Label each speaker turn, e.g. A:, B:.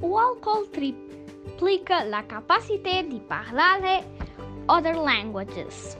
A: qual col triplica la capacité de parler other languages.